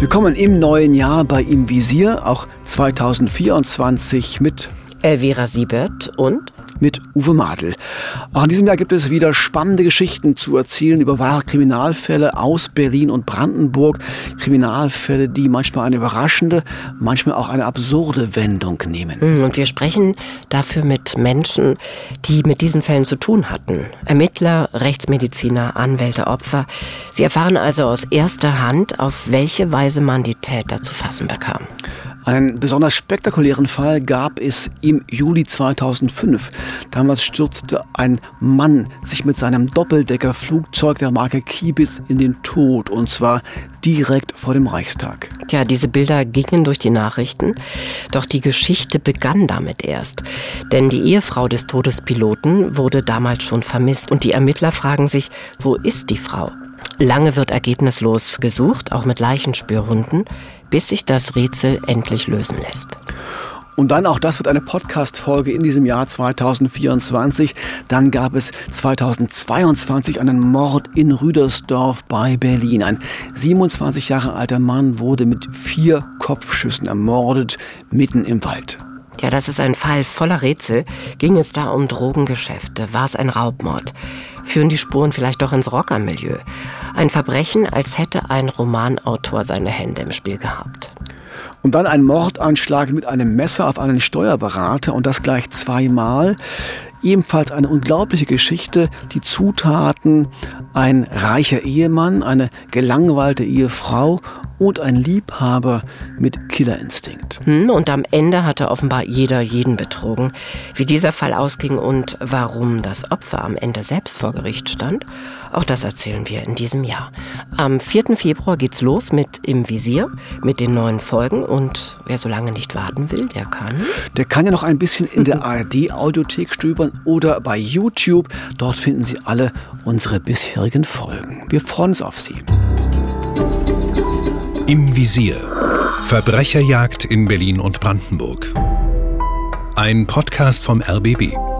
Willkommen im neuen Jahr bei Im Visier, auch 2024 mit Elvira Siebert und mit Uwe Madel. Auch in diesem Jahr gibt es wieder spannende Geschichten zu erzählen über wahre Kriminalfälle aus Berlin und Brandenburg. Kriminalfälle, die manchmal eine überraschende, manchmal auch eine absurde Wendung nehmen. Hm, und wir sprechen dafür mit Menschen, die mit diesen Fällen zu tun hatten. Ermittler, Rechtsmediziner, Anwälte, Opfer. Sie erfahren also aus erster Hand, auf welche Weise man die Täter zu fassen bekam. Einen besonders spektakulären Fall gab es im Juli 2005. Damals stürzte ein Mann sich mit seinem Doppeldeckerflugzeug der Marke Kiebitz in den Tod und zwar direkt vor dem Reichstag. Ja, diese Bilder gingen durch die Nachrichten, doch die Geschichte begann damit erst. Denn die Ehefrau des Todespiloten wurde damals schon vermisst und die Ermittler fragen sich, wo ist die Frau? Lange wird ergebnislos gesucht, auch mit Leichenspürhunden, bis sich das Rätsel endlich lösen lässt. Und dann auch das wird eine Podcast-Folge in diesem Jahr 2024. Dann gab es 2022 einen Mord in Rüdersdorf bei Berlin. Ein 27 Jahre alter Mann wurde mit vier Kopfschüssen ermordet, mitten im Wald. Ja, das ist ein Fall voller Rätsel. Ging es da um Drogengeschäfte? War es ein Raubmord? Führen die Spuren vielleicht doch ins Rockermilieu? Ein Verbrechen, als hätte ein Romanautor seine Hände im Spiel gehabt. Und dann ein Mordanschlag mit einem Messer auf einen Steuerberater und das gleich zweimal. Ebenfalls eine unglaubliche Geschichte. Die Zutaten, ein reicher Ehemann, eine gelangweilte Ehefrau und ein Liebhaber mit Killerinstinkt. Hm, und am Ende hatte offenbar jeder jeden betrogen. Wie dieser Fall ausging und warum das Opfer am Ende selbst vor Gericht stand, auch das erzählen wir in diesem Jahr. Am 4. Februar geht's los mit Im Visier, mit den neuen Folgen. Und wer so lange nicht warten will, der kann. Der kann ja noch ein bisschen in der ARD-Audiothek stöbern oder bei YouTube. Dort finden Sie alle unsere bisherigen Folgen. Wir freuen uns auf Sie. Im Visier. Verbrecherjagd in Berlin und Brandenburg. Ein Podcast vom RBB.